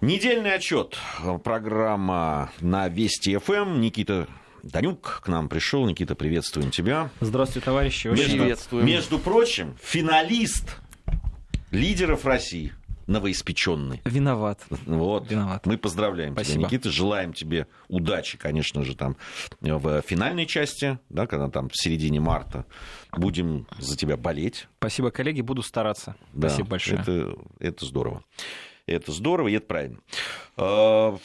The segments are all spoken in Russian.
Недельный отчет. Программа на Вести ФМ. Никита Данюк к нам пришел. Никита, приветствуем тебя. Здравствуйте, товарищи. Между, приветствуем. Между прочим, финалист лидеров России новоиспеченный. Виноват. Вот. Виноват. Мы поздравляем Спасибо. тебя, Никита. Желаем тебе удачи, конечно же, там в финальной части, да, когда там в середине марта. Будем за тебя болеть. Спасибо, коллеги. Буду стараться. Да, Спасибо большое. Это, это здорово. Это здорово, и это правильно. А,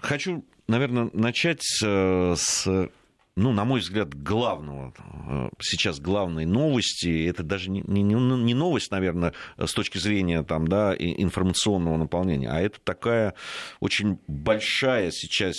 хочу, наверное, начать с ну, на мой взгляд, главного, сейчас главной новости, это даже не, не, не новость, наверное, с точки зрения там, да, информационного наполнения, а это такая очень большая сейчас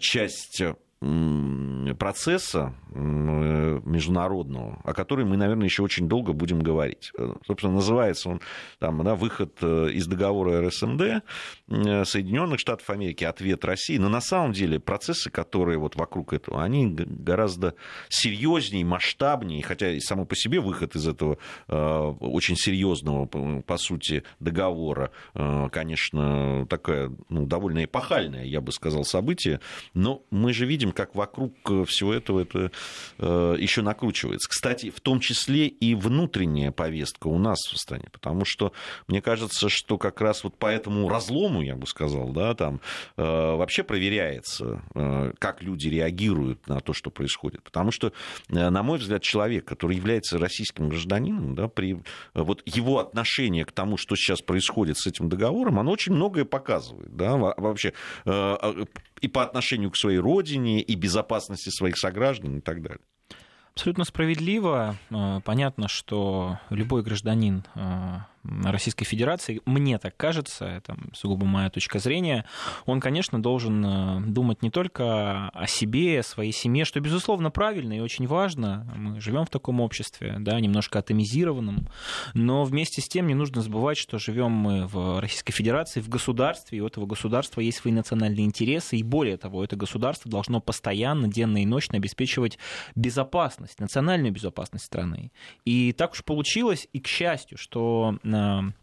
часть процесса международного, о которой мы, наверное, еще очень долго будем говорить. Собственно, называется он там, да, выход э, из договора РСМД Соединенных Штатов Америки, ответ России. Но на самом деле процессы, которые вот вокруг этого, они гораздо серьезнее, масштабнее, хотя и само по себе выход из этого э, очень серьезного, по сути, договора, э, конечно, такое ну, довольно эпохальное, я бы сказал, событие, но мы же видим, как вокруг всего этого это э, еще накручивается. Кстати, в том числе и внутренняя повестка у нас в стране, потому что мне кажется, что как раз вот по этому разлому, я бы сказал, да, там э, вообще проверяется, э, как люди реагируют на то, что происходит. Потому что, на мой взгляд, человек, который является российским гражданином, да, при вот его отношение к тому, что сейчас происходит с этим договором, оно очень многое показывает, да, вообще и по отношению к своей родине, и безопасности своих сограждан и так далее. Абсолютно справедливо. Понятно, что любой гражданин Российской Федерации, мне так кажется, это сугубо моя точка зрения, он, конечно, должен э, думать не только о себе, о своей семье, что, безусловно, правильно и очень важно. Мы живем в таком обществе, да, немножко атомизированном, но вместе с тем не нужно забывать, что живем мы в Российской Федерации, в государстве, и у этого государства есть свои национальные интересы, и более того, это государство должно постоянно, денно и ночно обеспечивать безопасность, национальную безопасность страны. И так уж получилось, и к счастью, что um,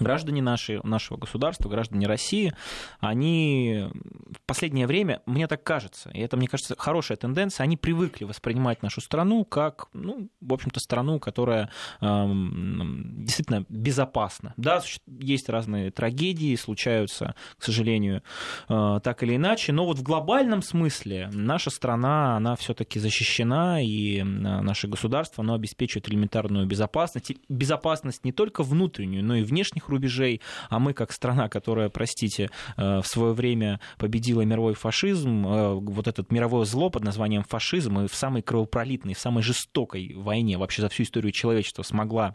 граждане наши, нашего государства, граждане России, они в последнее время, мне так кажется, и это, мне кажется, хорошая тенденция, они привыкли воспринимать нашу страну как, ну, в общем-то, страну, которая э, действительно безопасна. Да, есть разные трагедии, случаются, к сожалению, э, так или иначе, но вот в глобальном смысле наша страна, она все-таки защищена, и наше государство, оно обеспечивает элементарную безопасность, безопасность не только внутреннюю, но и внешних внешних рубежей, а мы как страна, которая, простите, э, в свое время победила мировой фашизм, э, вот этот мировое зло под названием фашизм, и в самой кровопролитной, в самой жестокой войне вообще за всю историю человечества смогла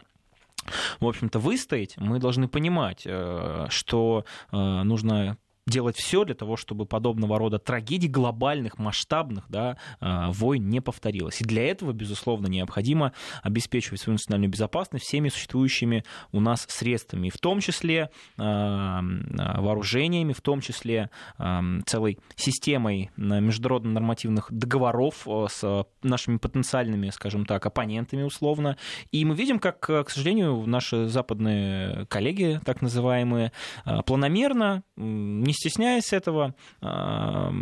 в общем-то, выстоять, мы должны понимать, э, что нужно делать все для того, чтобы подобного рода трагедий глобальных, масштабных да, а, войн не повторилось. И для этого, безусловно, необходимо обеспечивать свою национальную безопасность всеми существующими у нас средствами, в том числе а, а, вооружениями, в том числе целой системой международно-нормативных договоров с нашими потенциальными, скажем так, оппонентами условно. И мы видим, как, к сожалению, наши западные коллеги, так называемые, планомерно, не не стесняясь этого,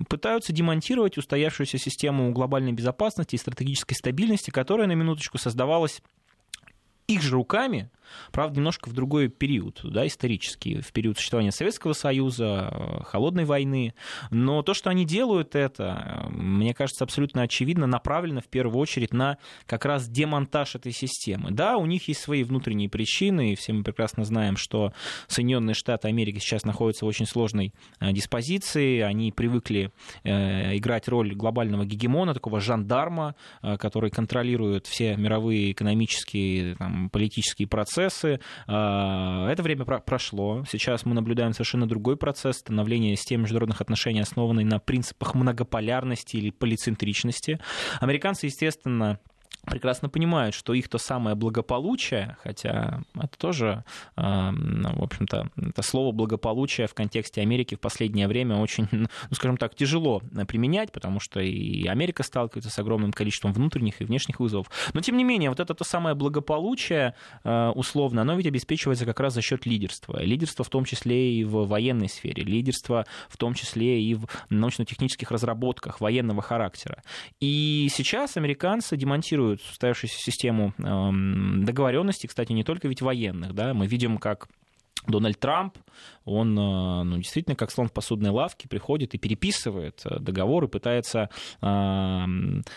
пытаются демонтировать устоявшуюся систему глобальной безопасности и стратегической стабильности, которая на минуточку создавалась их же руками, правда, немножко в другой период, да, исторический, в период существования Советского Союза, Холодной войны. Но то, что они делают это, мне кажется, абсолютно очевидно, направлено в первую очередь на как раз демонтаж этой системы. Да, у них есть свои внутренние причины, и все мы прекрасно знаем, что Соединенные Штаты Америки сейчас находятся в очень сложной э, диспозиции, они привыкли э, играть роль глобального гегемона, такого жандарма, э, который контролирует все мировые экономические, там, политические процессы, процессы. А, это время прошло. Сейчас мы наблюдаем совершенно другой процесс становления системы международных отношений, основанной на принципах многополярности или полицентричности. Американцы, естественно, прекрасно понимают, что их то самое благополучие, хотя это тоже, в общем-то, это слово благополучие в контексте Америки в последнее время очень, ну, скажем так, тяжело применять, потому что и Америка сталкивается с огромным количеством внутренних и внешних вызовов. Но, тем не менее, вот это то самое благополучие, э, условно, оно ведь обеспечивается как раз за счет лидерства. Лидерство в том числе и в военной сфере, лидерство в том числе и в научно-технических разработках военного характера. И сейчас американцы демонтируют используют устоявшуюся систему эм, договоренностей, кстати, не только ведь военных. Да? Мы видим, как Дональд Трамп, он э, ну, действительно как слон в посудной лавке приходит и переписывает э, договор и пытается э,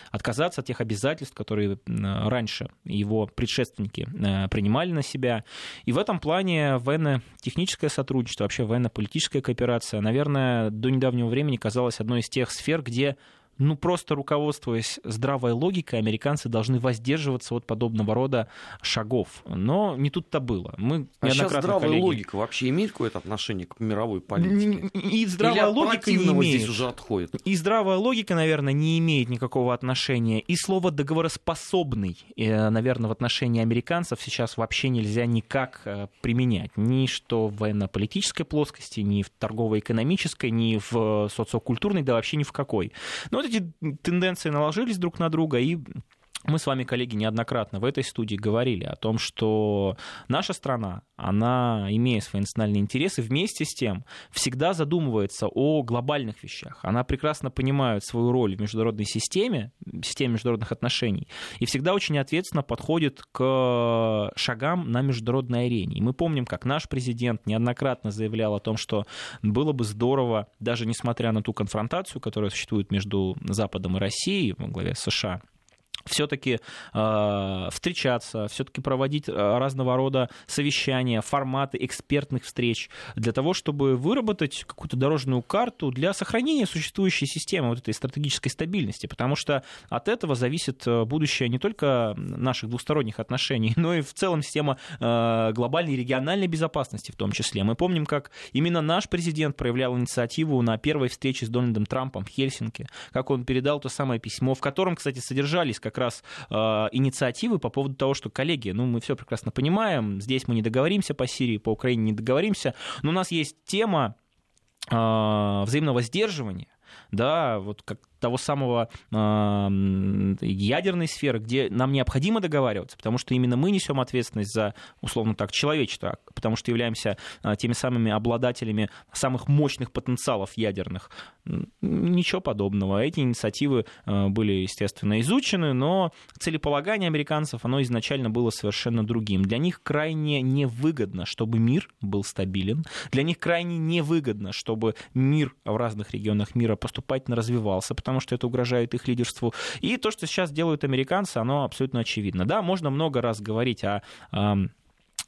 отказаться от тех обязательств, которые раньше его предшественники принимали на себя. И в этом плане военно-техническое сотрудничество, вообще военно-политическая кооперация, наверное, до недавнего времени казалась одной из тех сфер, где ну, просто руководствуясь здравой логикой, американцы должны воздерживаться от подобного рода шагов. Но не тут-то было. Мы а сейчас здравая коллеги... логика вообще имеет какое-то отношение к мировой политике? И здравая Или логика не имеет. здесь уже отходит? И здравая логика, наверное, не имеет никакого отношения. И слово «договороспособный», э, наверное, в отношении американцев сейчас вообще нельзя никак э, применять. Ни что в военно-политической плоскости, ни в торгово-экономической, ни в социокультурной, да вообще ни в какой. Но вот эти тенденции наложились друг на друга, и мы с вами, коллеги, неоднократно в этой студии говорили о том, что наша страна, она, имея свои национальные интересы, вместе с тем всегда задумывается о глобальных вещах. Она прекрасно понимает свою роль в международной системе, системе международных отношений, и всегда очень ответственно подходит к шагам на международной арене. И мы помним, как наш президент неоднократно заявлял о том, что было бы здорово, даже несмотря на ту конфронтацию, которая существует между Западом и Россией во главе США, все-таки э, встречаться, все-таки проводить э, разного рода совещания, форматы экспертных встреч для того, чтобы выработать какую-то дорожную карту для сохранения существующей системы вот этой стратегической стабильности, потому что от этого зависит э, будущее не только наших двусторонних отношений, но и в целом система э, глобальной и региональной безопасности в том числе. Мы помним, как именно наш президент проявлял инициативу на первой встрече с Дональдом Трампом в Хельсинки, как он передал то самое письмо, в котором, кстати, содержались как раз э, инициативы по поводу того, что, коллеги, ну, мы все прекрасно понимаем, здесь мы не договоримся по Сирии, по Украине не договоримся, но у нас есть тема э, взаимного сдерживания, да, вот как того самого ядерной сферы, где нам необходимо договариваться, потому что именно мы несем ответственность за, условно так, человечество, потому что являемся э, теми самыми обладателями самых мощных потенциалов ядерных. Ничего подобного. Эти инициативы э, были, естественно, изучены, но целеполагание американцев, оно изначально было совершенно другим. Для них крайне невыгодно, чтобы мир был стабилен. Для них крайне невыгодно, чтобы мир в разных регионах мира поступательно развивался, потому потому что это угрожает их лидерству. И то, что сейчас делают американцы, оно абсолютно очевидно. Да, можно много раз говорить о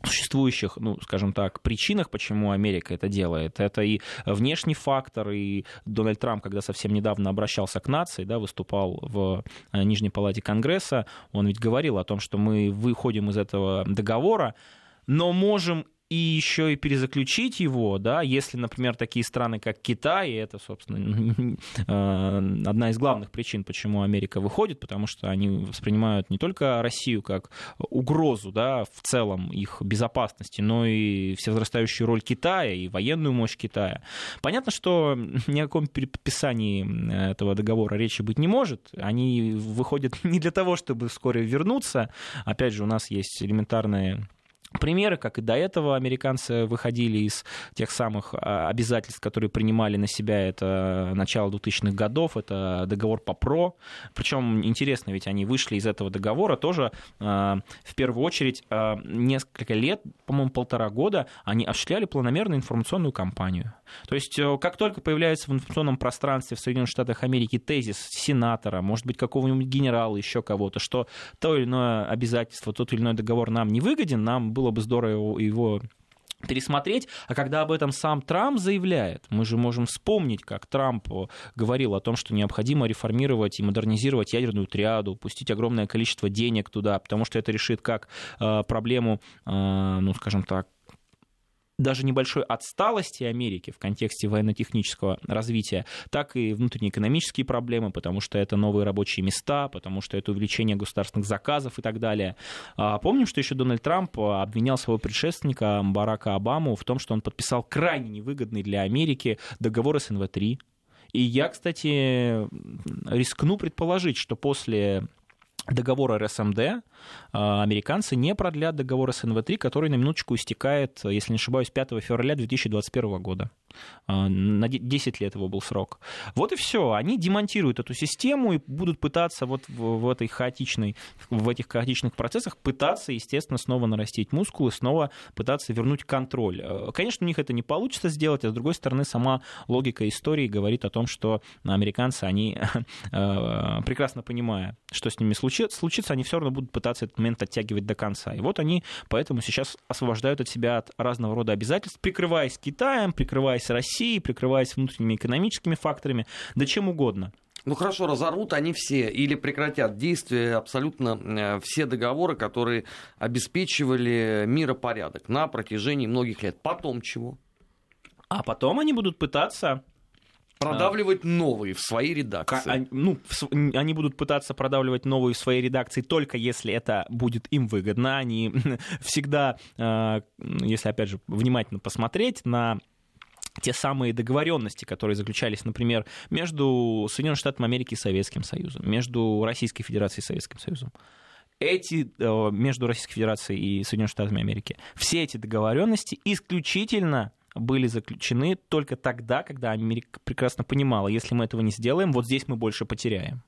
существующих, ну, скажем так, причинах, почему Америка это делает. Это и внешний фактор, и Дональд Трамп, когда совсем недавно обращался к нации, да, выступал в э, Нижней палате Конгресса, он ведь говорил о том, что мы выходим из этого договора, но можем и еще и перезаключить его, да, если, например, такие страны, как Китай, и это, собственно, э, одна из главных причин, почему Америка выходит, потому что они воспринимают не только Россию как угрозу, да, в целом их безопасности, но и всевозрастающую роль Китая и военную мощь Китая. Понятно, что ни о каком переподписании этого договора речи быть не может. Они выходят не для того, чтобы вскоре вернуться. Опять же, у нас есть элементарные примеры, как и до этого американцы выходили из тех самых а, обязательств, которые принимали на себя это начало 2000-х годов, это договор по ПРО. Причем интересно, ведь они вышли из этого договора тоже а, в первую очередь а, несколько лет, по-моему, полтора года, они осуществляли планомерную информационную кампанию. То есть э, как только появляется в информационном пространстве в Соединенных Штатах Америки тезис сенатора, может быть, какого-нибудь генерала, еще кого-то, что то или иное обязательство, тот или иной договор нам не выгоден, нам было бы здорово его пересмотреть. А когда об этом сам Трамп заявляет, мы же можем вспомнить, как Трамп говорил о том, что необходимо реформировать и модернизировать ядерную триаду, пустить огромное количество денег туда, потому что это решит как э, проблему, э, ну, скажем так, даже небольшой отсталости Америки в контексте военно-технического развития, так и внутреннеэкономические проблемы, потому что это новые рабочие места, потому что это увеличение государственных заказов и так далее. А, помним, что еще Дональд Трамп обвинял своего предшественника Барака Обаму в том, что он подписал крайне невыгодный для Америки договор СНВ-3. И я, кстати, рискну предположить, что после договора РСМД американцы не продлят договор СНВ-3, который на минуточку истекает, если не ошибаюсь, 5 февраля 2021 года. А, на 10 лет его был срок. Вот и все. Они демонтируют эту систему и будут пытаться вот в, этой хаотичной, в этих хаотичных процессах пытаться, естественно, снова нарастить мускулы, снова пытаться вернуть контроль. Э, конечно, у них это не получится сделать, а с другой стороны, сама логика истории говорит о том, что американцы, они прекрасно понимая, что с ними случится, они все равно будут пытаться этот момент оттягивать до конца. И вот они поэтому сейчас освобождают от себя от разного рода обязательств, прикрываясь Китаем, прикрываясь Россией, прикрываясь внутренними экономическими факторами, да чем угодно. Ну хорошо, разорвут они все или прекратят действие абсолютно э, все договоры, которые обеспечивали миропорядок на протяжении многих лет. Потом чего? А потом они будут пытаться продавливать новые в своей редакции. Они, ну, они будут пытаться продавливать новые в своей редакции только если это будет им выгодно. Они всегда, э, если опять же внимательно посмотреть на те самые договоренности, которые заключались, например, между Соединенными Штатами Америки и Советским Союзом, между Российской Федерацией и Советским Союзом, эти э, между Российской Федерацией и Соединенными Штатами Америки, все эти договоренности исключительно были заключены только тогда, когда Америка прекрасно понимала, если мы этого не сделаем, вот здесь мы больше потеряем.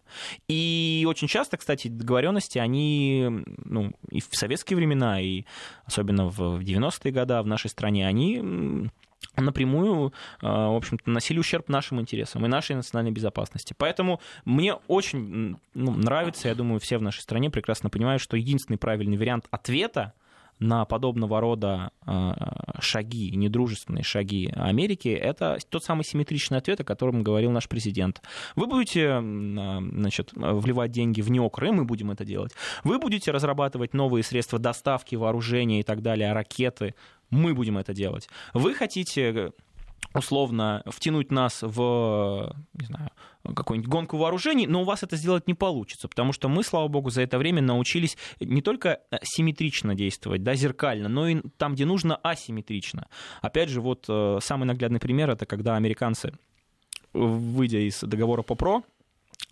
И очень часто, кстати, договоренности, они ну, и в советские времена, и особенно в 90-е годы в нашей стране, они напрямую, а, в общем-то, носили ущерб нашим интересам и нашей национальной безопасности. Поэтому мне очень ну, нравится, я думаю, все в нашей стране прекрасно понимают, что единственный правильный вариант ответа на подобного рода а, шаги, недружественные шаги Америки, это тот самый симметричный ответ, о котором говорил наш президент. Вы будете а, значит, вливать деньги в НЕОКР, и мы будем это делать. Вы будете разрабатывать новые средства доставки вооружения и так далее, ракеты, мы будем это делать. Вы хотите условно втянуть нас в, не знаю, какую-нибудь гонку вооружений, но у вас это сделать не получится, потому что мы, слава богу, за это время научились не только симметрично действовать, да, зеркально, но и там, где нужно, асимметрично. Опять же, вот э, самый наглядный пример это когда американцы, выйдя из договора по ПРО,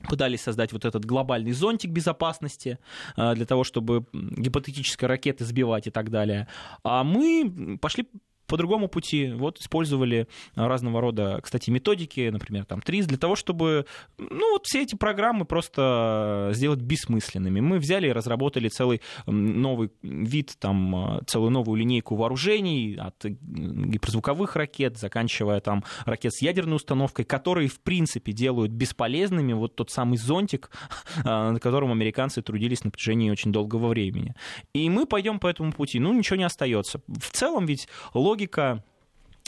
пытались создать вот этот глобальный зонтик безопасности э, для того, чтобы гипотетические ракеты сбивать и так далее. А мы пошли по другому пути. Вот использовали разного рода, кстати, методики, например, там ТРИС, для того, чтобы ну, вот все эти программы просто сделать бессмысленными. Мы взяли и разработали целый новый вид, там, целую новую линейку вооружений от гиперзвуковых ракет, заканчивая там ракет с ядерной установкой, которые, в принципе, делают бесполезными вот тот самый зонтик, а, на котором американцы трудились на протяжении очень долгого времени. И мы пойдем по этому пути. Ну, ничего не остается. В целом ведь логика логика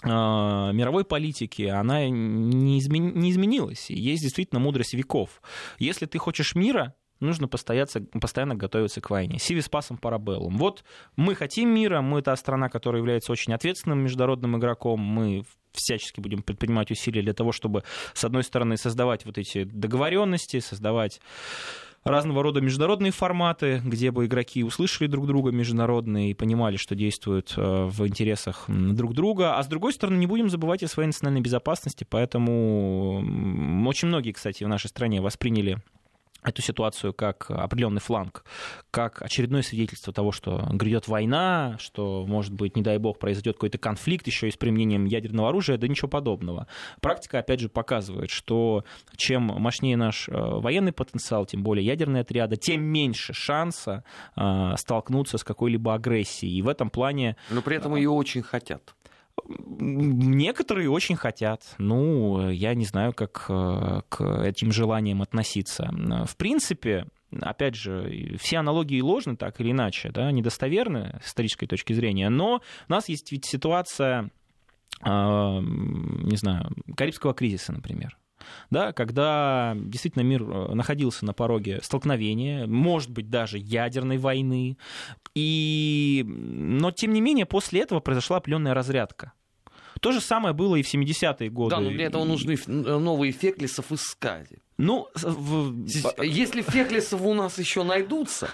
а, мировой политики, она не, измен... не изменилась. Есть действительно мудрость веков. Если ты хочешь мира, нужно постоянно готовиться к войне. Сивис пасом парабеллум. Вот мы хотим мира, мы та страна, которая является очень ответственным международным игроком, мы всячески будем предпринимать усилия для того, чтобы, с одной стороны, создавать вот эти договоренности, создавать разного рода международные форматы, где бы игроки услышали друг друга международные и понимали, что действуют э, в интересах друг друга. А с другой стороны, не будем забывать о своей национальной безопасности, поэтому очень многие, кстати, в нашей стране восприняли эту ситуацию как определенный фланг, как очередное свидетельство того, что грядет война, что, может быть, не дай бог, произойдет какой-то конфликт еще и с применением ядерного оружия, да ничего подобного. Практика, опять же, показывает, что чем мощнее наш э, военный потенциал, тем более ядерные отряды, тем меньше шанса э, столкнуться с какой-либо агрессией. И в этом плане... Но при этом ее очень хотят. Некоторые очень хотят. Ну, я не знаю, как э, к этим желаниям относиться. В принципе, опять же, все аналогии ложны так или иначе, да, недостоверны с исторической точки зрения, но у нас есть ведь ситуация, э, не знаю, Карибского кризиса, например. Да, когда действительно мир э, находился на пороге столкновения, может быть, даже ядерной войны. И... Но, тем не менее, после этого произошла определенная разрядка. То же самое было и в 70-е годы. Да, но для этого нужны новые Феклисов искать. Ну, в... если Феклисов у нас еще найдутся,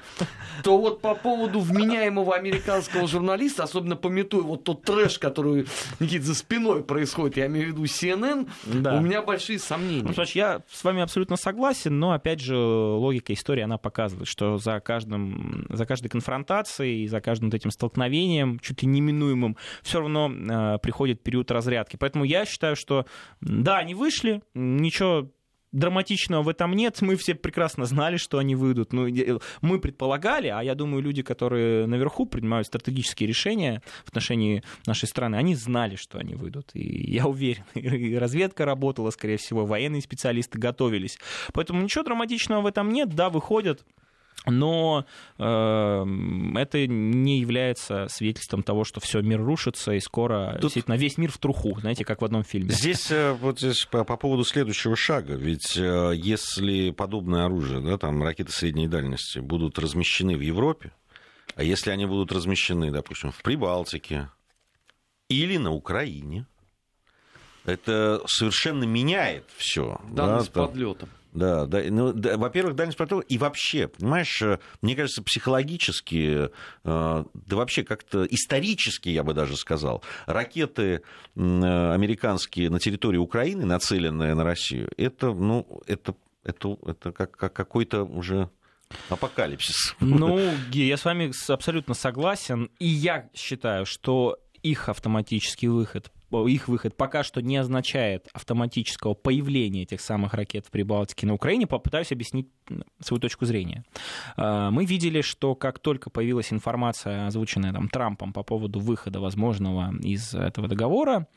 то вот по поводу вменяемого американского журналиста, особенно пометуя вот тот трэш, который, Никит, за спиной происходит, я имею в виду CNN, да. у меня большие сомнения. Ну, я с вами абсолютно согласен, но, опять же, логика истории, она показывает, что за, каждым, за каждой конфронтацией, за каждым вот этим столкновением, чуть ли неминуемым, все равно э, приходит период разрядки. Поэтому я считаю, что да, они вышли, ничего драматичного в этом нет. Мы все прекрасно знали, что они выйдут. Ну, мы предполагали, а я думаю, люди, которые наверху принимают стратегические решения в отношении нашей страны, они знали, что они выйдут. И я уверен, и разведка работала, скорее всего, военные специалисты готовились. Поэтому ничего драматичного в этом нет. Да, выходят но э, это не является свидетельством того, что все мир рушится и скоро Тут... действительно весь мир в труху, знаете, как в одном фильме. Здесь э, вот здесь по, по поводу следующего шага, ведь э, если подобное оружие, да, там ракеты средней дальности будут размещены в Европе, а если они будут размещены, допустим, в Прибалтике или на Украине, это совершенно меняет все. Данность да, подлета. Да, да, ну, да, во-первых, дальность пролета и вообще, понимаешь, э, мне кажется, психологически, э, да вообще как-то исторически, я бы даже сказал, ракеты э, американские на территории Украины, нацеленные на Россию, это, ну, это, это, это как, как какой-то уже апокалипсис. Ну, я с вами абсолютно согласен, и я считаю, что их автоматический выход их выход пока что не означает автоматического появления этих самых ракет в Прибалтике на Украине, попытаюсь объяснить свою точку зрения. А, мы видели, что как только появилась информация, озвученная там, Трампом по поводу выхода возможного из этого договора,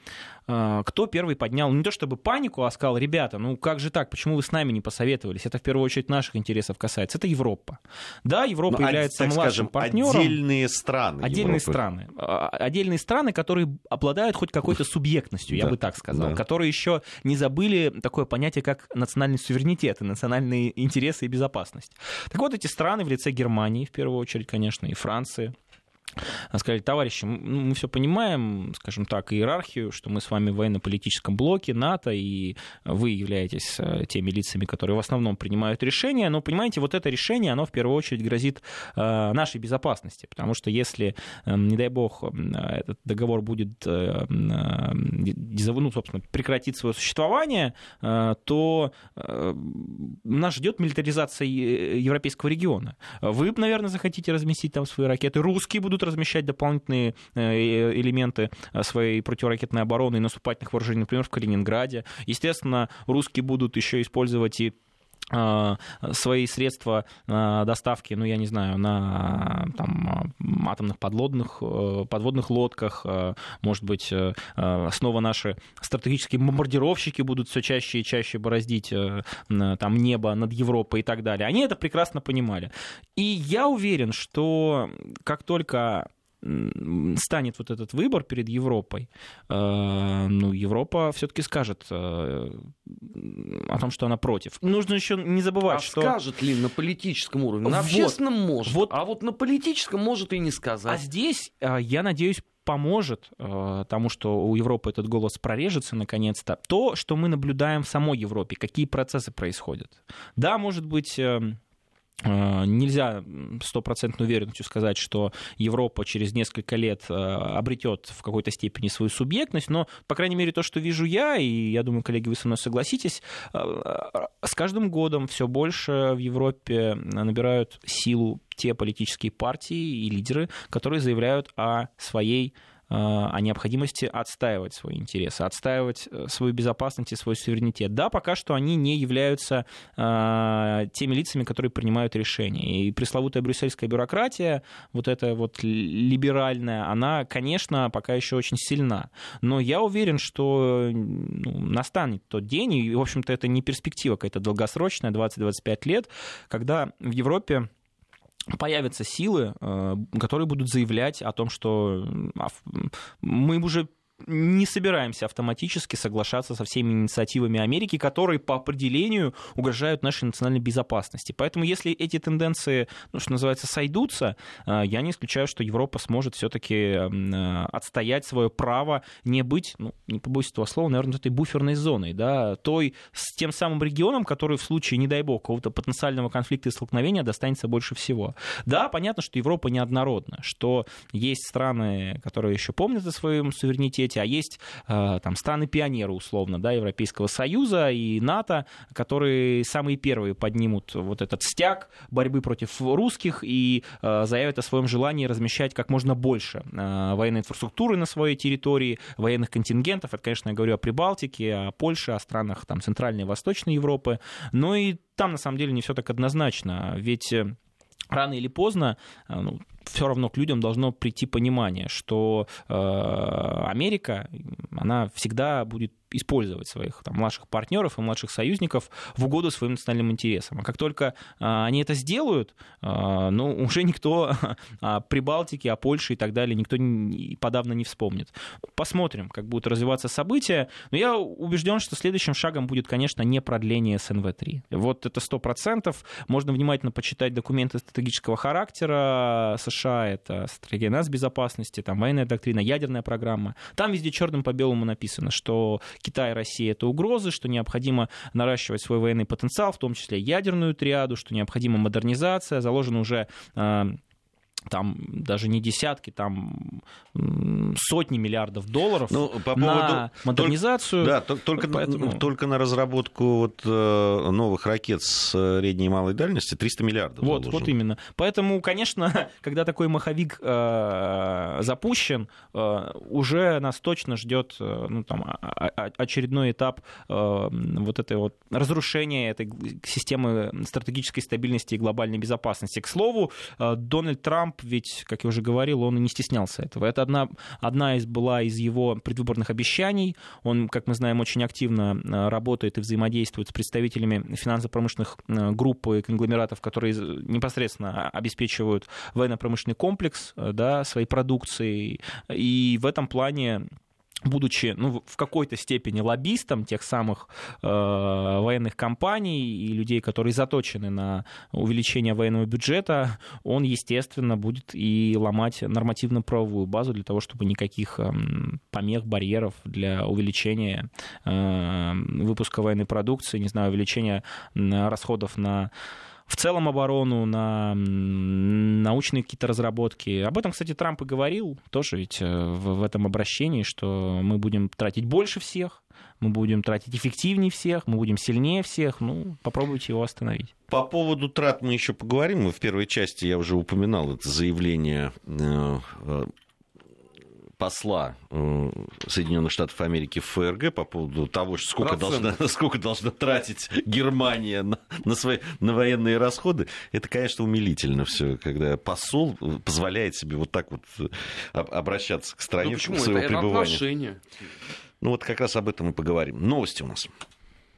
кто первый поднял, не то чтобы панику, а сказал, ребята, ну как же так, почему вы с нами не посоветовались? Это в первую очередь наших интересов касается. Это Европа. Да, Европа ну, является так младшим скажем, партнером. Отдельные страны. Отдельные Европы. страны. А, отдельные страны, которые обладают хоть какой-то субъектностью, я да, бы так сказал, да. которые еще не забыли такое понятие, как национальный суверенитет и национальные интересы и безопасность. Так вот, эти страны в лице Германии, в первую очередь, конечно, и Франции, сказали, товарищи, мы все понимаем, скажем так, иерархию, что мы с вами в военно-политическом блоке НАТО, и вы являетесь э, теми лицами, которые в основном принимают решения, но, понимаете, вот это решение, оно в первую очередь грозит э, нашей безопасности, потому что если, эм, не дай бог, этот договор будет, э, ну, собственно, прекратит свое существование, то нас ждет милитаризация европейского региона. Вы, наверное, захотите разместить там свои ракеты, русские будут размещать дополнительные э, элементы э, своей противоракетной обороны и наступательных вооружений, например, в Калининграде. Естественно, русские будут еще использовать и свои средства доставки, ну, я не знаю, на там, атомных подлодных, подводных лодках, может быть, снова наши стратегические бомбардировщики будут все чаще и чаще бороздить там, небо над Европой и так далее. Они это прекрасно понимали. И я уверен, что как только станет вот этот выбор перед Европой, э, ну, Европа все-таки скажет э, о том, что она против. Нужно еще не забывать, а что... скажет ли на политическом уровне? На вот, общественном может, вот, а вот на политическом может и не сказать. А здесь, э, я надеюсь, поможет тому, что у Европы этот голос прорежется наконец-то, то, что мы наблюдаем в самой Европе, какие процессы происходят. Да, может быть, эм, Э, нельзя стопроцентной уверенностью сказать, что Европа через несколько лет э, обретет в какой-то степени свою субъектность, но, по крайней мере, то, что вижу я, и я думаю, коллеги, вы со мной согласитесь, э, с каждым годом все больше в Европе набирают силу те политические партии и лидеры, которые заявляют о своей Э, о необходимости отстаивать свои интересы, отстаивать э, свою безопасность и свой суверенитет. Да, пока что они не являются э, теми лицами, которые принимают решения. И пресловутая брюссельская бюрократия, вот эта вот либеральная, она, конечно, пока еще очень сильна. Но я уверен, что ну, настанет тот день, и, в общем-то, это не перспектива какая-то долгосрочная, 20-25 лет, когда в Европе появятся силы, э, которые будут заявлять о том, что мы уже не собираемся автоматически соглашаться со всеми инициативами Америки, которые по определению угрожают нашей национальной безопасности. Поэтому если эти тенденции, ну, что называется, сойдутся, э, я не исключаю, что Европа сможет все-таки э, отстоять свое право не быть, ну, не побоюсь этого слова, наверное, этой буферной зоной, да, той с тем самым регионом, который в случае, не дай бог, какого-то потенциального конфликта и столкновения достанется больше всего. Да, понятно, что Европа неоднородна, что есть страны, которые еще помнят о своем суверенитете, а есть э, там страны-пионеры, условно, да, Европейского Союза и НАТО, которые самые первые поднимут вот этот стяг борьбы против русских и э, заявят о своем желании размещать как можно больше э, военной инфраструктуры на своей территории, военных контингентов. Это, конечно, я говорю о Прибалтике, о Польше, о странах там, Центральной и Восточной Европы. Но и там, на самом деле, не все так однозначно. Ведь рано или поздно ну, все равно к людям должно прийти понимание, что э, Америка, она всегда будет использовать своих там, младших партнеров и младших союзников в угоду своим национальным интересам. А как только а, они это сделают, а, ну, уже никто о Прибалтике, о Польше и так далее, никто подавно не вспомнит. Посмотрим, как будут развиваться события. Но я убежден, что следующим шагом будет, конечно, не продление СНВ-3. Вот это сто процентов. Можно внимательно почитать документы стратегического характера США, это стратегия нас безопасности, там военная доктрина, ядерная программа. Там везде черным по белому написано, что Китай и Россия это угрозы, что необходимо наращивать свой военный потенциал, в том числе ядерную триаду, что необходима модернизация, заложено уже а, там даже не десятки, там сотни миллиардов долларов ну, по поводу... на модернизацию. Да, только, Поэтому... только на разработку вот э, новых ракет с средней и малой дальности 300 миллиардов. Вот, заложено. вот именно. Поэтому, конечно, когда такой маховик э, запущен, э, уже нас точно ждет э, ну, там, очередной этап э, вот этой вот разрушения этой системы стратегической стабильности и глобальной безопасности. К слову, э, Дональд Трамп Трамп ведь, как я уже говорил, он и не стеснялся этого. Это одна, одна из была из его предвыборных обещаний. Он, как мы знаем, очень активно э, работает и взаимодействует с представителями финансово-промышленных э, групп и конгломератов, которые непосредственно обеспечивают военно-промышленный комплекс э, да, своей продукцией. И в этом плане будучи ну, в какой-то степени лоббистом тех самых э, военных компаний и людей, которые заточены на увеличение военного бюджета, он, естественно, будет и ломать нормативно-правовую базу для того, чтобы никаких э, помех, барьеров для увеличения э, выпуска военной продукции, не знаю, увеличения расходов на в целом оборону, на научные какие-то разработки. Об этом, кстати, Трамп и говорил тоже ведь э, в, этом обращении, что мы будем тратить больше всех, мы будем тратить эффективнее всех, мы будем сильнее всех. Ну, попробуйте его остановить. По поводу трат мы еще поговорим. В первой части я уже упоминал это заявление э, э, посла э, Соединенных Штатов Америки в ФРГ по поводу того, сколько должна, сколько должна тратить Германия на, на, свои, на военные расходы, это, конечно, умилительно все, когда посол позволяет себе вот так вот э, обращаться к стране ну, почему? своего это, пребывания. Отношения. Ну вот как раз об этом и поговорим. Новости у нас.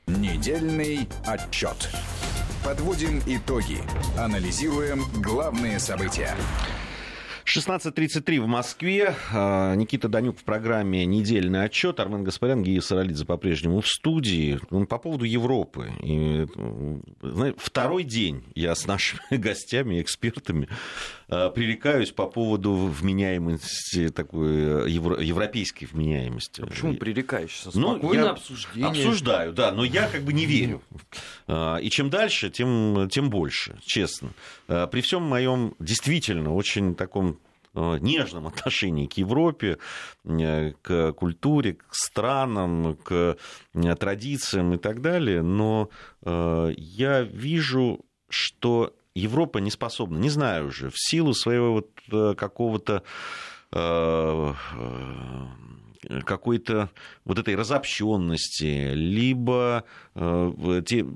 Недельный отчет. Подводим итоги. Анализируем главные события. 16.33 в Москве. А, Никита Данюк в программе «Недельный отчет». Армен Гаспарян, Гия Саралидзе по-прежнему в студии. Ну, по поводу Европы. И, знаете, второй день я с нашими гостями, экспертами а, пререкаюсь по поводу вменяемости, такой евро, европейской вменяемости. А почему пререкаешься? Спокойно ну, я обсуждение. Обсуждаю, да, но я как бы не верю. И чем дальше, тем, тем больше, честно. При всем моем действительно очень таком Э, нежном отношении к Европе, э, к культуре, к странам, к э, традициям и так далее, но я вижу, что Европа не способна, не знаю уже, в силу своего вот какого-то какой-то вот этой разобщенности, либо те,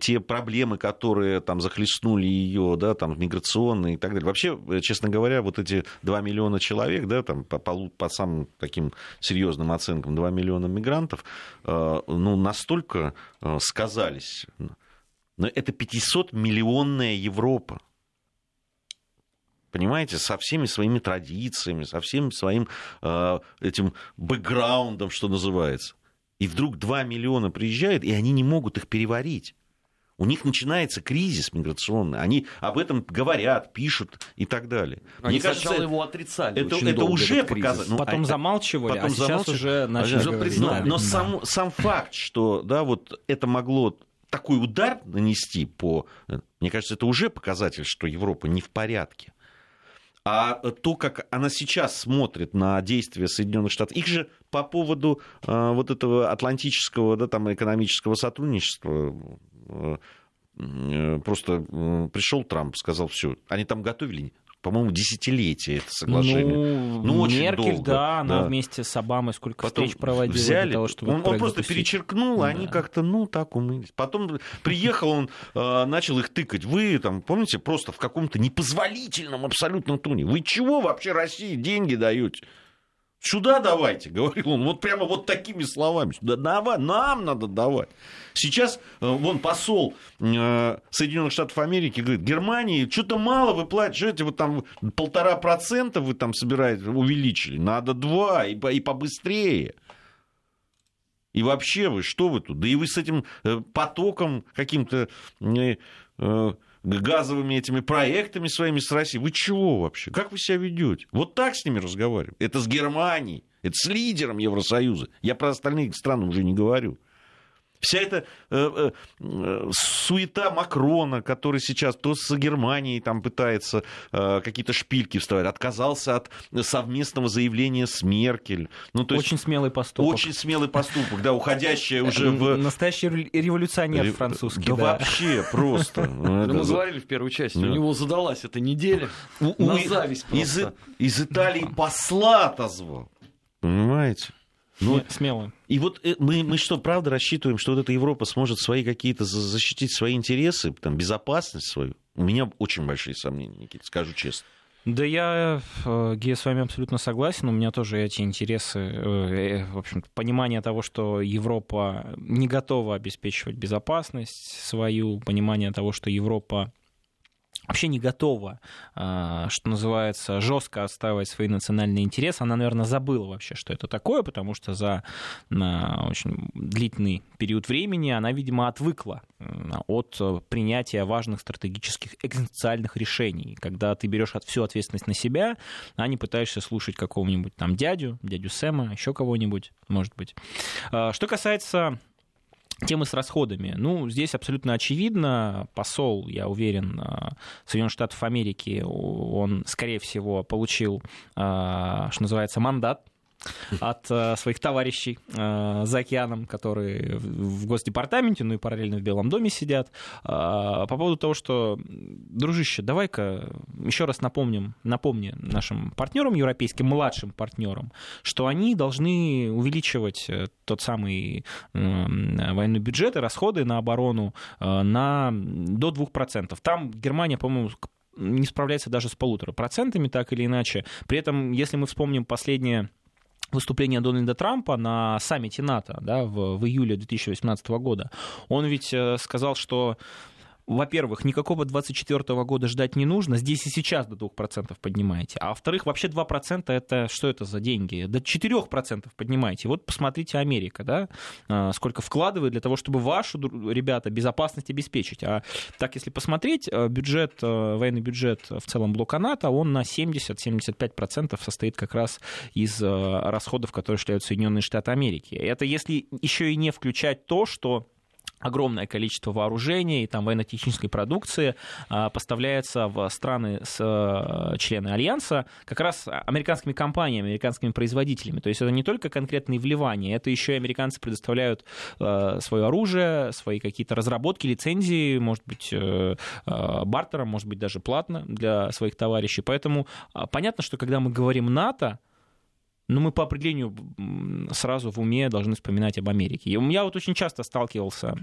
те проблемы, которые там захлестнули ее, да, там миграционные и так далее. Вообще, честно говоря, вот эти 2 миллиона человек, да, там по, по, по самым таким серьезным оценкам 2 миллиона мигрантов, э, ну, настолько э, сказались. Но это 500-миллионная Европа. понимаете, со всеми своими традициями, со всем своим э, этим бэкграундом, что называется. И вдруг 2 миллиона приезжают, и они не могут их переварить. У них начинается кризис миграционный. Они об этом говорят, пишут и так далее. Они Мне сначала кажется, его отрицали. это, очень это долго, уже показано. Ну, Потом а- замалчивали, потом а сейчас замалчивали. уже начали Уже признали. но но Да. сам, сам факт, что да, вот это могло такой удар нанести по... Мне кажется, это уже показатель, что Европа не в порядке. А то, как она сейчас смотрит на действия Соединенных Штатов, их же по поводу э, вот этого атлантического да, там, экономического сотрудничества э, э, просто э, пришел Трамп, сказал, все, они там готовили, по-моему, десятилетия это соглашение. Ну, Ну, очень Меркель, долго, да, она да. вместе с Обамой сколько Потом встреч проводила взяли, для того, чтобы он, он просто запустить. перечеркнул, а они Да. как-то, ну, так умылись. Потом приехал он, э, начал их тыкать. Вы там, помните, просто в каком-то непозволительном абсолютно тоне. Вы чего вообще России деньги даете? Сюда давайте, говорил он, вот прямо вот такими словами. Сюда давай, нам надо давать. Сейчас э, вон посол э, Соединенных Штатов Америки говорит, Германии что-то мало вы платите, вот там полтора процента вы там собираете, увеличили, надо два и, и побыстрее. И вообще вы, что вы тут? Да и вы с этим э, потоком каким-то газовыми этими проектами своими с Россией, вы чего вообще? Как вы себя ведете? Вот так с ними разговаривать? Это с Германией, это с лидером Евросоюза. Я про остальные страны уже не говорю. Вся эта э, э, суета Макрона, который сейчас то с Германией там пытается э, какие-то шпильки вставать, отказался от совместного заявления с Меркель. Ну, то есть Очень смелый поступок. очень смелый поступок, да, уходящая уже в... Настоящий ре- революционер Ре- французский, Да, да. вообще просто. Ну, мы говорили в первой части, у него задалась эта неделя. На зависть из, просто. из Италии посла отозвал. Понимаете? Ну, Сме- Смело. и вот э, мы, мы что, правда рассчитываем, что вот эта Европа сможет свои какие-то за- защитить свои интересы, там, безопасность свою? У меня очень большие сомнения, Никита, скажу честно. Да я, э, Гея, с вами абсолютно согласен. У меня тоже эти интересы, э, в общем понимание того, что Европа не готова обеспечивать безопасность свою, понимание того, что Европа вообще не готова, а, что называется, жестко отстаивать свои национальные интересы. Она, наверное, забыла вообще, что это такое, потому что за очень длительный период времени она, видимо, отвыкла от принятия важных стратегических экзистенциальных решений, когда ты берешь всю ответственность на себя, а не пытаешься слушать какого-нибудь там дядю, дядю Сэма, еще кого-нибудь, может быть. А, Что касается темы с расходами. Ну, здесь абсолютно очевидно. Посол, я уверен, э, Соединенных Штатов Америки, он, скорее всего, получил, э, что называется, мандат от э, своих товарищей э, за океаном, которые в в Госдепартаменте, ну и параллельно в Белом доме сидят, э, по поводу того, что, дружище, давай-ка еще раз напомним, напомни нашим партнерам, европейским младшим партнерам, что они должны увеличивать э, тот самый э, военный бюджет и расходы на оборону э, на, до 2%. Там Германия, по-моему, не справляется даже с полутора процентами, так или иначе. При этом, если мы вспомним последнее выступление Дональда Трампа на саммите НАТО да, в, в июле 2018 года, он ведь э, сказал, что во-первых, никакого 24 года ждать не нужно, здесь и сейчас до 2% поднимаете. А во-вторых, вообще 2% это что это за деньги? До 4% поднимаете. Вот посмотрите Америка, да, а, сколько вкладывает для того, чтобы вашу, ребята, безопасность обеспечить. А так, если посмотреть, э, бюджет, э, военный бюджет в целом блока НАТО, он на 70-75% состоит как раз из э, расходов, которые шляют Соединенные Штаты Америки. Это если еще и не включать то, что огромное количество вооружения и там военно-технической продукции а, поставляется в страны с а, члены Альянса как раз американскими компаниями, американскими производителями. То есть это не только конкретные вливания, это еще и американцы предоставляют а, свое оружие, свои какие-то разработки, лицензии, может быть, э, бартером, может быть, даже платно для своих товарищей. Поэтому а, понятно, что когда мы говорим НАТО, но мы по определению сразу в уме должны вспоминать об Америке. Я вот очень часто сталкивался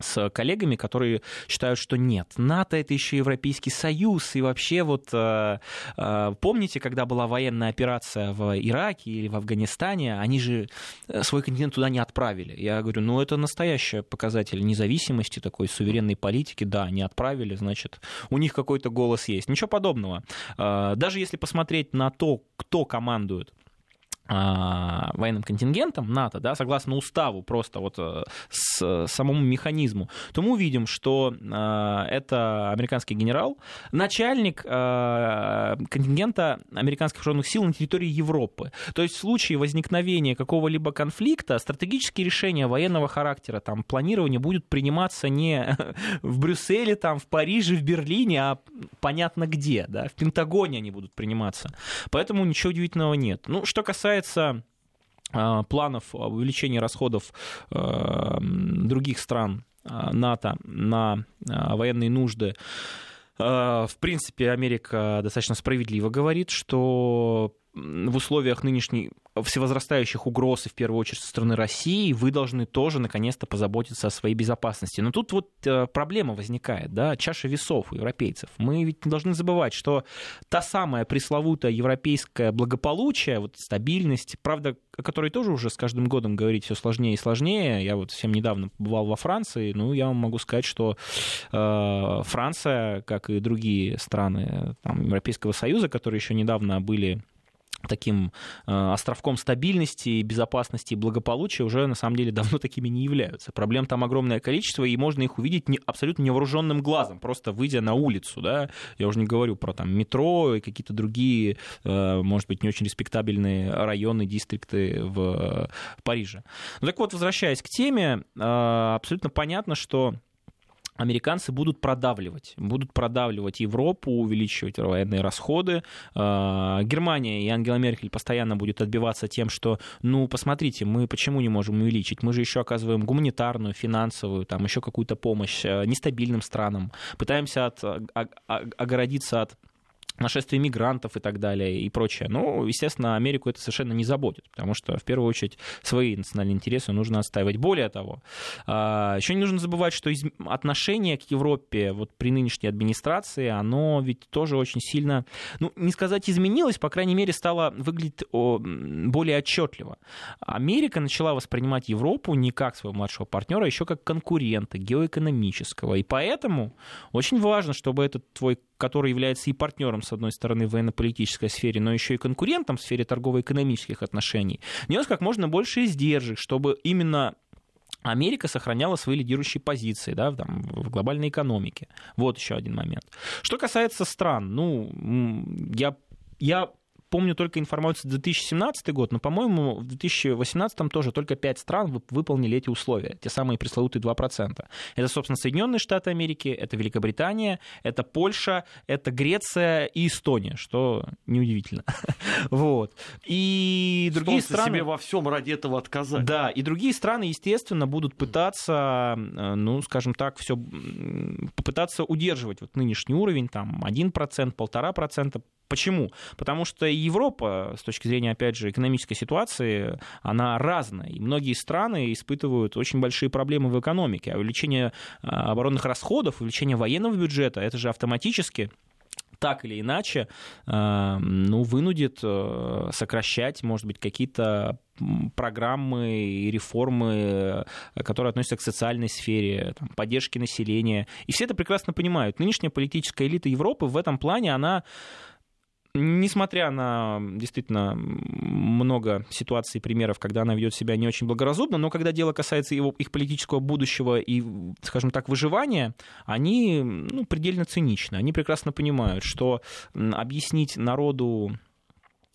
с коллегами, которые считают, что нет, НАТО это еще Европейский Союз, и вообще вот э, э, помните, когда была военная операция в Ираке или в Афганистане, они же э, свой континент туда не отправили. Я говорю, ну это настоящий показатель независимости, такой суверенной политики, да, не отправили, значит, у них какой-то голос есть. Ничего подобного. Даже если посмотреть на то, кто командует военным контингентом НАТО, да, согласно уставу, просто вот э, с самому механизму, то мы увидим, что э, это американский генерал, начальник э, контингента американских вооруженных сил на территории Европы. То есть в случае возникновения какого-либо конфликта стратегические решения военного характера, там, планирование будет приниматься не в Брюсселе, там, в Париже, в Берлине, а понятно где, да, в Пентагоне они будут приниматься. Поэтому ничего удивительного нет. Ну, что касается касается а, планов увеличения расходов а, других стран а, НАТО на военные нужды, в принципе, Америка достаточно справедливо говорит, что в условиях нынешней всевозрастающих угроз, и в первую очередь со стороны России, вы должны тоже наконец-то позаботиться о своей безопасности. Но тут вот э, проблема возникает, да, чаша весов у европейцев. Мы ведь не должны забывать, что та самая пресловутая европейское благополучие, вот стабильность, правда, о которой тоже уже с каждым годом говорить все сложнее и сложнее. Я вот совсем недавно побывал во Франции, ну, я вам могу сказать, что э, Франция, как и другие страны там, Европейского Союза, которые еще недавно были таким э, островком стабильности, безопасности и благополучия уже на самом деле давно такими не являются. Проблем там огромное количество, и можно их увидеть не, абсолютно невооруженным глазом, просто выйдя на улицу. Да? Я уже не говорю про там, метро и какие-то другие, э, может быть, не очень респектабельные районы, дистрикты в Париже. Ну так вот, возвращаясь к теме, э, абсолютно понятно, что американцы будут продавливать, будут продавливать Европу, увеличивать военные расходы. А, Германия и Ангела Меркель постоянно будет отбиваться тем, что, ну, посмотрите, мы почему не можем увеличить? Мы же еще оказываем гуманитарную, финансовую, там еще какую-то помощь а, нестабильным странам, пытаемся от, а, огородиться от нашествие мигрантов и так далее и прочее. Ну, естественно, Америку это совершенно не заботит, потому что в первую очередь свои национальные интересы нужно отстаивать. Более того, а, еще не нужно забывать, что отношение к Европе вот при нынешней администрации, оно ведь тоже очень сильно, ну, не сказать изменилось, по крайней мере, стало выглядеть более отчетливо. Америка начала воспринимать Европу не как своего младшего партнера, а еще как конкурента геоэкономического. И поэтому очень важно, чтобы этот твой который является и партнером, с одной стороны, в военно-политической сфере, но еще и конкурентом в сфере торгово-экономических отношений, нес как можно больше издержек, чтобы именно Америка сохраняла свои лидирующие позиции да, там, в глобальной экономике. Вот еще один момент. Что касается стран, ну, я, я помню только информацию за 2017 год, но, по-моему, в 2018 тоже только 5 стран выполнили эти условия, те самые пресловутые 2%. Это, собственно, Соединенные Штаты Америки, это Великобритания, это Польша, это Греция и Эстония, что неудивительно. вот. И другие страны... себе во всем ради этого отказать. Да, и другие страны, естественно, будут пытаться, э, ну, скажем так, все попытаться удерживать вот нынешний уровень, там, 1%, 1,5%, Почему? Потому что Европа, с точки зрения, опять же, экономической ситуации, она разная. И многие страны испытывают очень большие проблемы в экономике. А увеличение а, оборонных расходов, увеличение военного бюджета, это же автоматически так или иначе, а, ну, вынудит э, сокращать, может быть, какие-то программы и реформы, которые относятся к социальной сфере, там, поддержке населения. И все это прекрасно понимают. Нынешняя политическая элита Европы в этом плане, она несмотря на действительно много ситуаций примеров, когда она ведет себя не очень благоразумно, но когда дело касается его, их политического будущего и, скажем так, выживания, они ну, предельно циничны. Они прекрасно понимают, что объяснить народу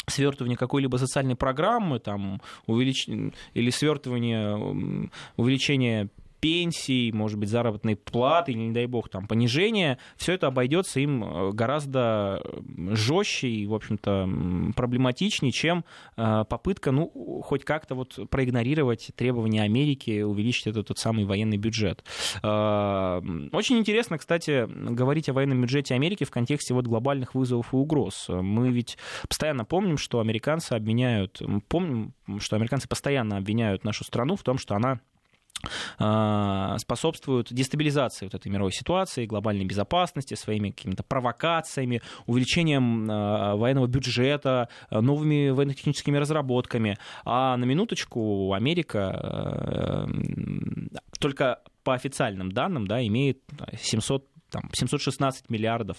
свертывание какой-либо социальной программы там, увелич... или свертывание увеличение пенсий, может быть, заработной платы или, не дай бог, там, понижение, все это обойдется им э, гораздо жестче и, в общем-то, проблематичнее, чем э, попытка, ну, хоть как-то вот проигнорировать требования Америки, увеличить этот тот самый военный бюджет. Э, очень интересно, кстати, говорить о военном бюджете Америки в контексте вот глобальных вызовов и угроз. Мы ведь постоянно помним, что американцы обменяют, помним, что американцы постоянно обвиняют нашу страну в том, что она способствуют дестабилизации вот этой мировой ситуации, глобальной безопасности, своими какими-то провокациями, увеличением а, военного бюджета, новыми военно-техническими разработками. А на минуточку Америка только по официальным данным да, имеет 700 там, 716 миллиардов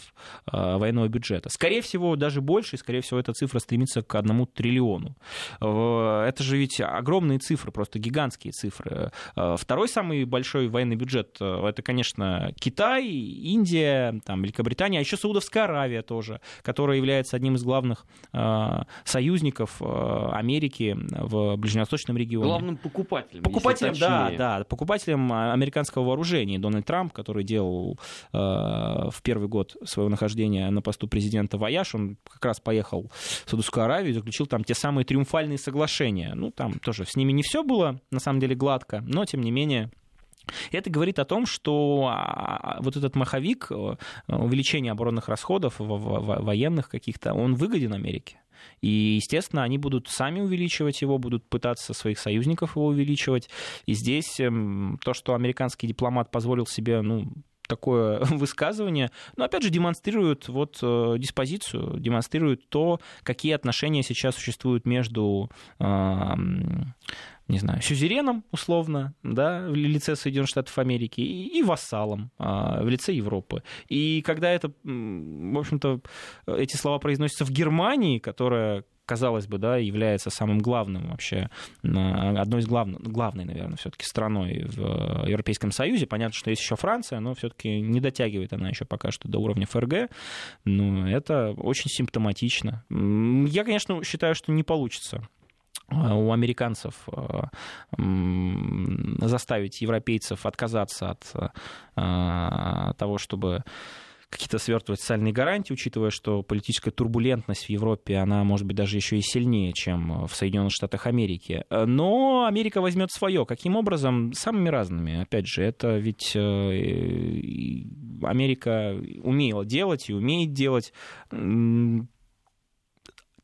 э, военного бюджета. Скорее всего, даже больше, и, скорее всего, эта цифра стремится к одному триллиону. Э, это же ведь огромные цифры, просто гигантские цифры. Э, второй самый большой военный бюджет э, это, конечно, Китай, Индия, там, Великобритания, а еще Саудовская Аравия тоже, которая является одним из главных э, союзников э, Америки в Ближневосточном регионе. Главным покупателем. Покупателем, да, да, покупателем американского вооружения. Дональд Трамп, который делал э, в первый год своего нахождения на посту президента Вояж, он как раз поехал в Саудовскую Аравию и заключил там те самые триумфальные соглашения. Ну, там тоже с ними не все было, на самом деле, гладко, но, тем не менее, это говорит о том, что а, вот этот маховик, э, увеличение оборонных расходов военных каких-то, он выгоден Америке. И, естественно, они будут сами увеличивать его, будут пытаться своих союзников его увеличивать. И здесь эм, то, что американский дипломат позволил себе, ну, такое высказывание, но опять же демонстрирует вот э, диспозицию, демонстрирует то, какие отношения сейчас существуют между э, не знаю, сюзереном, условно, да, в лице Соединенных Штатов Америки, и, и вассалом а, в лице Европы. И когда это, в общем-то, эти слова произносятся в Германии, которая казалось бы, да, является самым главным вообще, одной из главных, главной, наверное, все-таки страной в Европейском Союзе. Понятно, что есть еще Франция, но все-таки не дотягивает она еще пока что до уровня ФРГ. Но это очень симптоматично. Я, конечно, считаю, что не получится а, у американцев а, заставить европейцев отказаться от а, того, чтобы какие-то свертывать социальные гарантии, учитывая, что политическая турбулентность в Европе, она может быть даже еще и сильнее, чем в Соединенных Штатах Америки. Но Америка возьмет свое. Каким образом? Самыми разными. Опять же, это ведь э, Америка умела делать и умеет делать.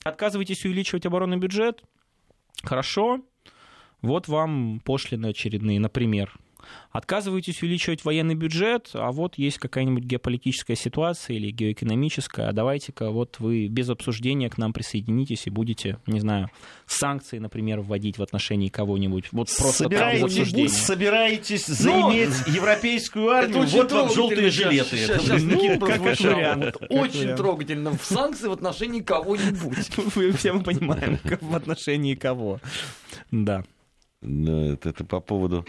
Отказываетесь увеличивать оборонный бюджет? Хорошо. Вот вам пошлины очередные, например. Отказываетесь увеличивать военный бюджет, а вот есть какая-нибудь геополитическая ситуация или геоэкономическая, а давайте-ка вот вы без обсуждения к нам присоединитесь и будете, не знаю, санкции, например, вводить в отношении кого-нибудь. Вот просто Собираете, без обсуждения. собираетесь ну, заиметь Но... европейскую армию, вот вам желтые жилеты. Сейчас, сейчас, ну, как вариант. Очень трогательно. В санкции в отношении кого-нибудь. Мы все мы понимаем, в отношении кого. Да. Это, это по поводу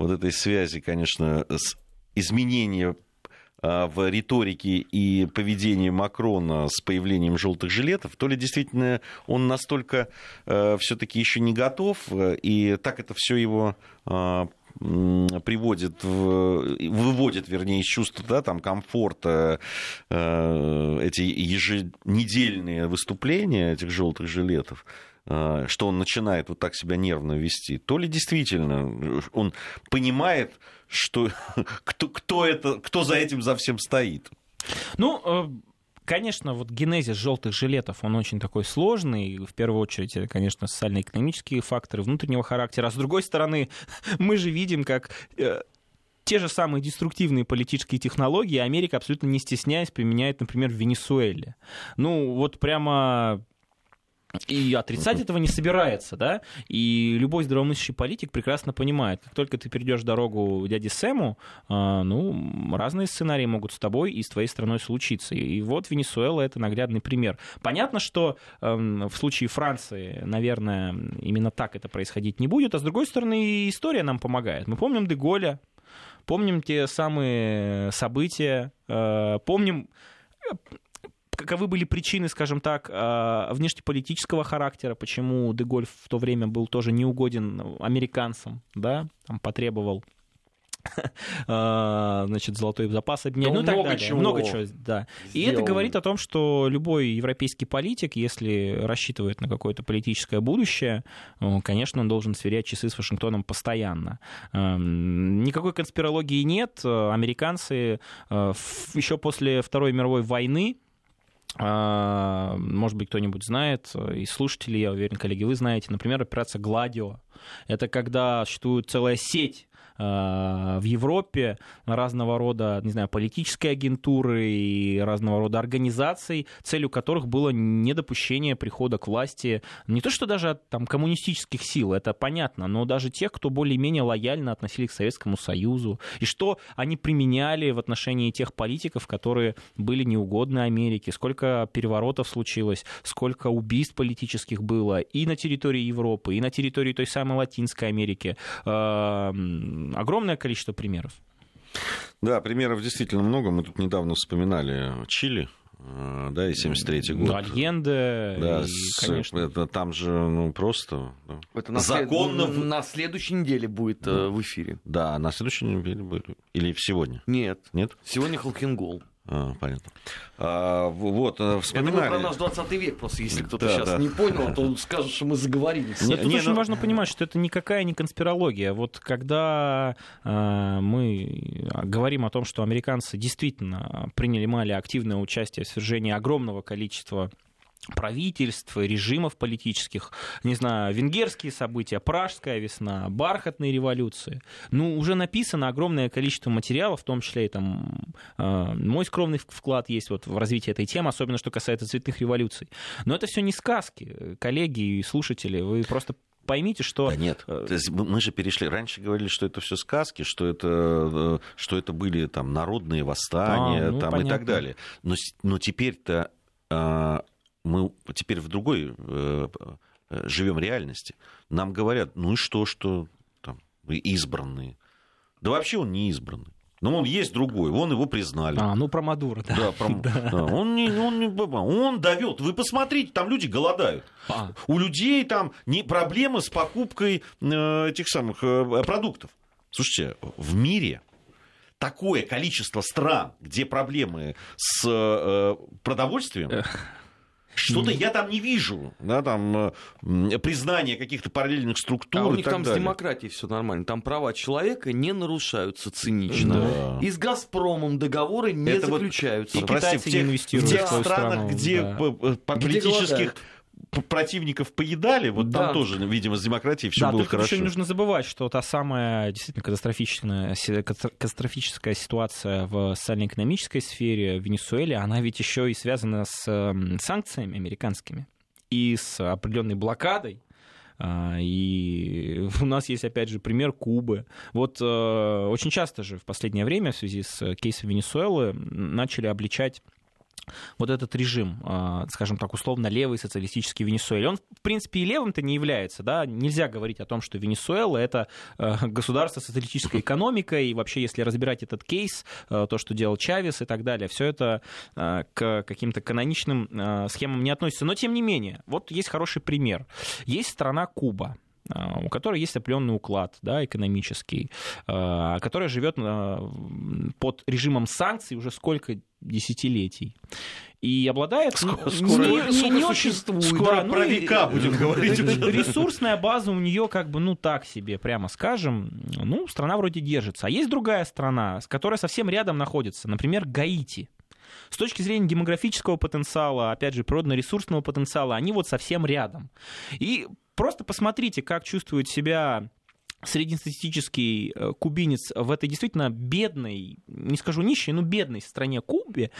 вот этой связи, конечно, с изменением а, в риторике и поведении Макрона с появлением желтых жилетов, то ли действительно он настолько э, все-таки еще не готов, э, и так это все его э, приводит, в, выводит, вернее, из чувства да, там, комфорта э, эти еженедельные выступления этих желтых жилетов, что он начинает вот так себя нервно вести, то ли действительно он понимает, что кто, кто, это, кто за этим за всем стоит. Ну, э, конечно, вот генезис желтых жилетов, он очень такой сложный. В первую очередь, это, конечно, социально-экономические факторы внутреннего характера. А с другой стороны, мы же видим, как э, те же самые деструктивные политические технологии Америка абсолютно не стесняясь применяет, например, в Венесуэле. Ну, вот прямо и отрицать этого не собирается, да. И любой здравомыслящий политик прекрасно понимает, как только ты перейдешь дорогу дяде Сэму, а, ну, разные сценарии могут с тобой и с твоей страной случиться. И вот Венесуэла это наглядный пример. Понятно, что эм, в случае Франции, наверное, именно так это происходить не будет, а с другой стороны, история нам помогает. Мы помним Деголя, помним те самые события, э, помним каковы были причины, скажем так, а, внешнеполитического характера, почему Деголь в то время был тоже неугоден американцам, да, там потребовал а, значит, золотой запас обменять, ну, ну много Чего много чего, да. И это говорит о том, что любой европейский политик, если рассчитывает на какое-то политическое будущее, конечно, он должен сверять часы с Вашингтоном постоянно. Никакой конспирологии нет. Американцы еще после Второй мировой войны может быть, кто-нибудь знает, и слушатели, я уверен, коллеги, вы знаете, например, операция «Гладио». Это когда существует целая сеть в Европе разного рода, не знаю, политической агентуры и разного рода организаций, целью которых было недопущение прихода к власти не то что даже от там, коммунистических сил, это понятно, но даже тех, кто более-менее лояльно относились к Советскому Союзу, и что они применяли в отношении тех политиков, которые были неугодны Америке, сколько переворотов случилось, сколько убийств политических было и на территории Европы, и на территории той самой Латинской Америки. Э, огромное количество примеров. Да, примеров действительно много. Мы тут недавно вспоминали Чили, э, да, и 73-й год. Да, Альенде, да, и, с, конечно. Это, там же, ну, просто... Это на Законно... След... На следующей неделе будет да. в эфире. Да, на следующей неделе будет. Или сегодня? Нет. Нет? Сегодня Халкингол. А, понятно. А, вот, вспоминали... Я думаю, про наш 20 век просто, если кто-то да, сейчас да. не понял, то скажет, что мы заговорились. Нет, тут не, очень но... важно понимать, что это никакая не конспирология. Вот когда э, мы говорим о том, что американцы действительно приняли малее активное участие в свержении огромного количества правительств, режимов политических, не знаю, венгерские события, пражская весна, бархатные революции. Ну, уже написано огромное количество материалов, в том числе и там э, мой скромный вклад есть вот в развитие этой темы, особенно что касается цветных революций. Но это все не сказки, коллеги и слушатели, вы просто поймите, что... Да нет, э, мы же перешли, раньше говорили, что это все сказки, что это, э, что это были там народные восстания а, ну, там, и так далее. Но, но теперь-то а, мы теперь в другой э, э, живем реальности. Нам говорят, ну и что, что там, вы избранные. Да вообще он не избранный. Но он есть другой, вон его признали. А, ну про Мадуро, да. Да, про... да. Он, не, он, не, он давет. Вы посмотрите, там люди голодают. А. У людей там не проблемы с покупкой э, этих самых э, продуктов. Слушайте, в мире такое количество стран, где проблемы с э, продовольствием. Что-то я там не вижу, да, там признание каких-то параллельных структур. А у них там далее. с демократией все нормально. Там права человека не нарушаются цинично. Да. И с Газпромом договоры не Это заключаются. Вот, и прости, в тех, в тех странах, страну, где да. по, по политических противников поедали, вот да. там тоже, видимо, с демократией все да, было хорошо. еще не нужно забывать, что та самая действительно катастрофическая, катастрофическая ситуация в социально-экономической сфере в Венесуэле, она ведь еще и связана с санкциями американскими и с определенной блокадой а, и у нас есть, опять же, пример Кубы. Вот э, очень часто же в последнее время в связи с кейсом Венесуэлы начали обличать вот этот режим, а, скажем так, условно левый социалистический Венесуэле. Он, в принципе, и левым-то не является. Да? Нельзя говорить о том, что Венесуэла — это а, государство с социалистической экономикой, и вообще, если разбирать этот кейс, а, то, что делал Чавес и так далее, все это к каким-то каноничным схемам не относится. Но, тем не менее, вот есть хороший пример. Есть страна Куба, у которой есть определенный уклад да, экономический, которая живет под режимом санкций уже сколько десятилетий. И обладает... Скоро, не, не, не существует. Скоро да, про ну, века будем говорить. Ресурсная база у нее как бы, ну так себе, прямо скажем. Ну, страна вроде держится. А есть другая страна, с которой совсем рядом находится, например, Гаити. С точки зрения демографического потенциала, опять же, природно-ресурсного потенциала, они вот совсем рядом. И просто посмотрите, как чувствует себя среднестатистический э, кубинец в этой действительно бедной, не скажу нищей, но бедной стране Кубе,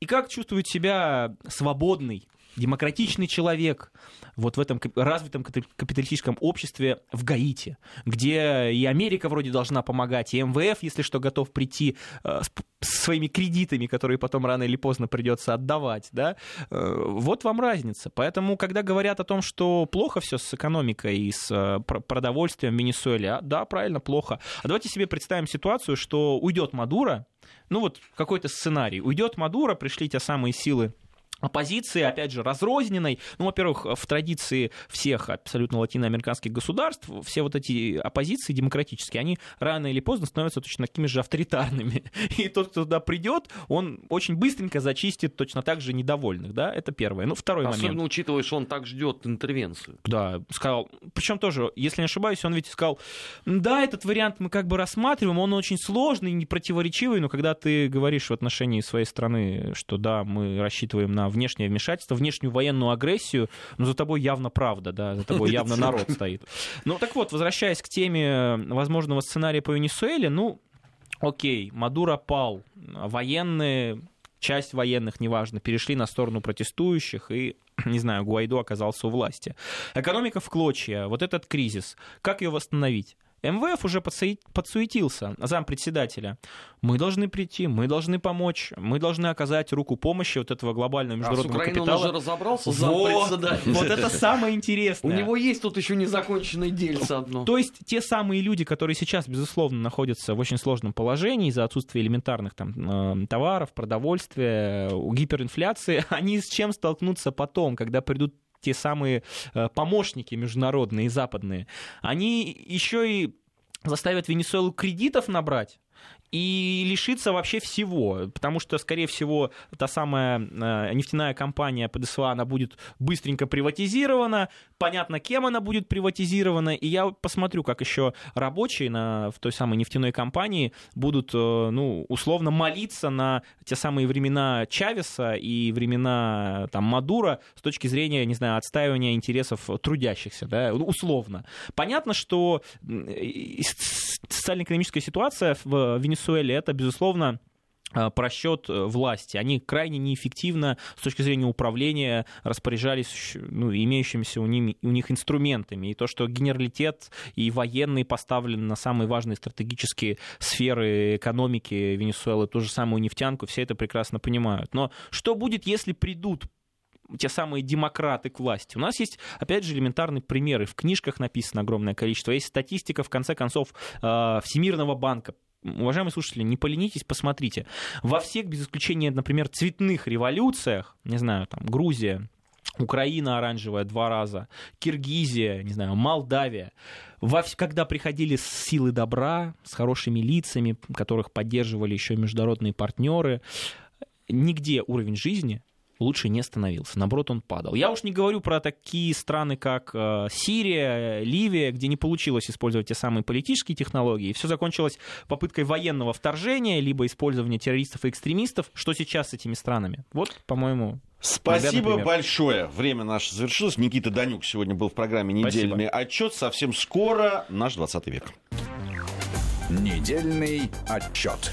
и как чувствует себя свободный, демократичный человек вот в этом развитом капиталистическом обществе в Гаити, где и Америка вроде должна помогать, и МВФ, если что, готов прийти э, с своими кредитами, которые потом рано или поздно придется отдавать, да, э, вот вам разница. Поэтому, когда говорят о том, что плохо все с экономикой и с э, продовольствием в Венесуэле, а, да, правильно, плохо. А давайте себе представим ситуацию, что уйдет Мадуро, ну вот какой-то сценарий, уйдет Мадуро, пришли те самые силы оппозиции, опять же, разрозненной. Ну, во-первых, в традиции всех абсолютно латиноамериканских государств все вот эти оппозиции демократические, они рано или поздно становятся точно такими же авторитарными. И тот, кто туда придет, он очень быстренько зачистит точно так же недовольных, да, это первое. Ну, второй Особенно момент. учитывая, что он так ждет интервенцию. Да, сказал, причем тоже, если не ошибаюсь, он ведь сказал, да, этот вариант мы как бы рассматриваем, он очень сложный, непротиворечивый, но когда ты говоришь в отношении своей страны, что да, мы рассчитываем на внешнее вмешательство, внешнюю военную агрессию, но за тобой явно правда, да, за тобой явно народ стоит. Ну так вот, возвращаясь к теме возможного сценария по Венесуэле, ну, окей, Мадуро пал, военные часть военных, неважно, перешли на сторону протестующих, и, не знаю, Гуайдо оказался у власти. Экономика в клочья, вот этот кризис, как ее восстановить? МВФ уже подсуетился, зампредседателя. Мы должны прийти, мы должны помочь, мы должны оказать руку помощи вот этого глобального международного а с капитала. он уже разобрался, вот, вот это самое интересное. У него есть тут еще незаконченное дельце одно. То есть те самые люди, которые сейчас, безусловно, находятся в очень сложном положении из-за отсутствия элементарных там, э, товаров, продовольствия, гиперинфляции, они с чем столкнутся потом, когда придут те самые э, помощники международные и западные, они еще и заставят Венесуэлу кредитов набрать, и лишиться вообще всего, потому что, скорее всего, та самая э, нефтяная компания ПДСВА, она будет быстренько приватизирована, понятно, кем она будет приватизирована, и я посмотрю, как еще рабочие на, в той самой нефтяной компании будут, э, ну, условно молиться на те самые времена Чавеса и времена там, Мадура с точки зрения, не знаю, отстаивания интересов трудящихся, да, условно. Понятно, что социально-экономическая ситуация в Венесуэле это, безусловно, э, просчет э, власти. Они крайне неэффективно с точки зрения управления распоряжались ну, имеющимися у, ними, у них инструментами. И то, что генералитет и военные поставлены на самые важные стратегические сферы экономики Венесуэлы, ту же самую нефтянку, все это прекрасно понимают. Но что будет, если придут те самые демократы к власти. У нас есть, опять же, элементарные примеры. В книжках написано огромное количество. Есть статистика, в конце концов, э, Всемирного банка. Уважаемые слушатели, не поленитесь, посмотрите. Во всех, без исключения, например, цветных революциях, не знаю, там, Грузия, Украина оранжевая два раза, Киргизия, не знаю, Молдавия. Во, когда приходили силы добра, с хорошими лицами, которых поддерживали еще международные партнеры, нигде уровень жизни лучше не становился. Наоборот, он падал. Я уж не говорю про такие страны, как э, Сирия, Ливия, где не получилось использовать те самые политические технологии. Все закончилось попыткой военного вторжения, либо использования террористов и экстремистов. Что сейчас с этими странами? Вот, по-моему, Спасибо большое. Время наше завершилось. Никита Данюк сегодня был в программе «Недельный Спасибо. отчет». Совсем скоро наш 20 век. Недельный отчет.